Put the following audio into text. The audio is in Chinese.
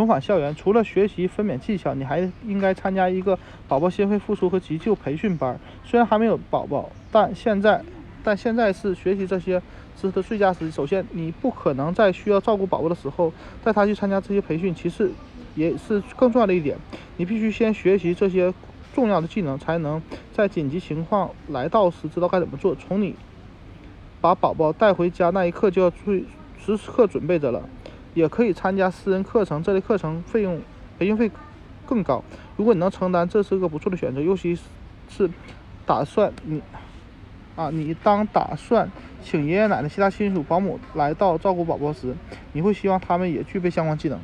重返校园，除了学习分娩技巧，你还应该参加一个宝宝心肺复苏和急救培训班。虽然还没有宝宝，但现在，但现在是学习这些知识的最佳时机。首先，你不可能在需要照顾宝宝的时候带他去参加这些培训。其次，也是更重要的一点，你必须先学习这些重要的技能，才能在紧急情况来到时知道该怎么做。从你把宝宝带回家那一刻就要去时刻准备着了。也可以参加私人课程，这类课程费用培训费更高。如果你能承担，这是个不错的选择。尤其是打算你啊，你当打算请爷爷奶奶、其他亲属、保姆来到照顾宝宝时，你会希望他们也具备相关技能。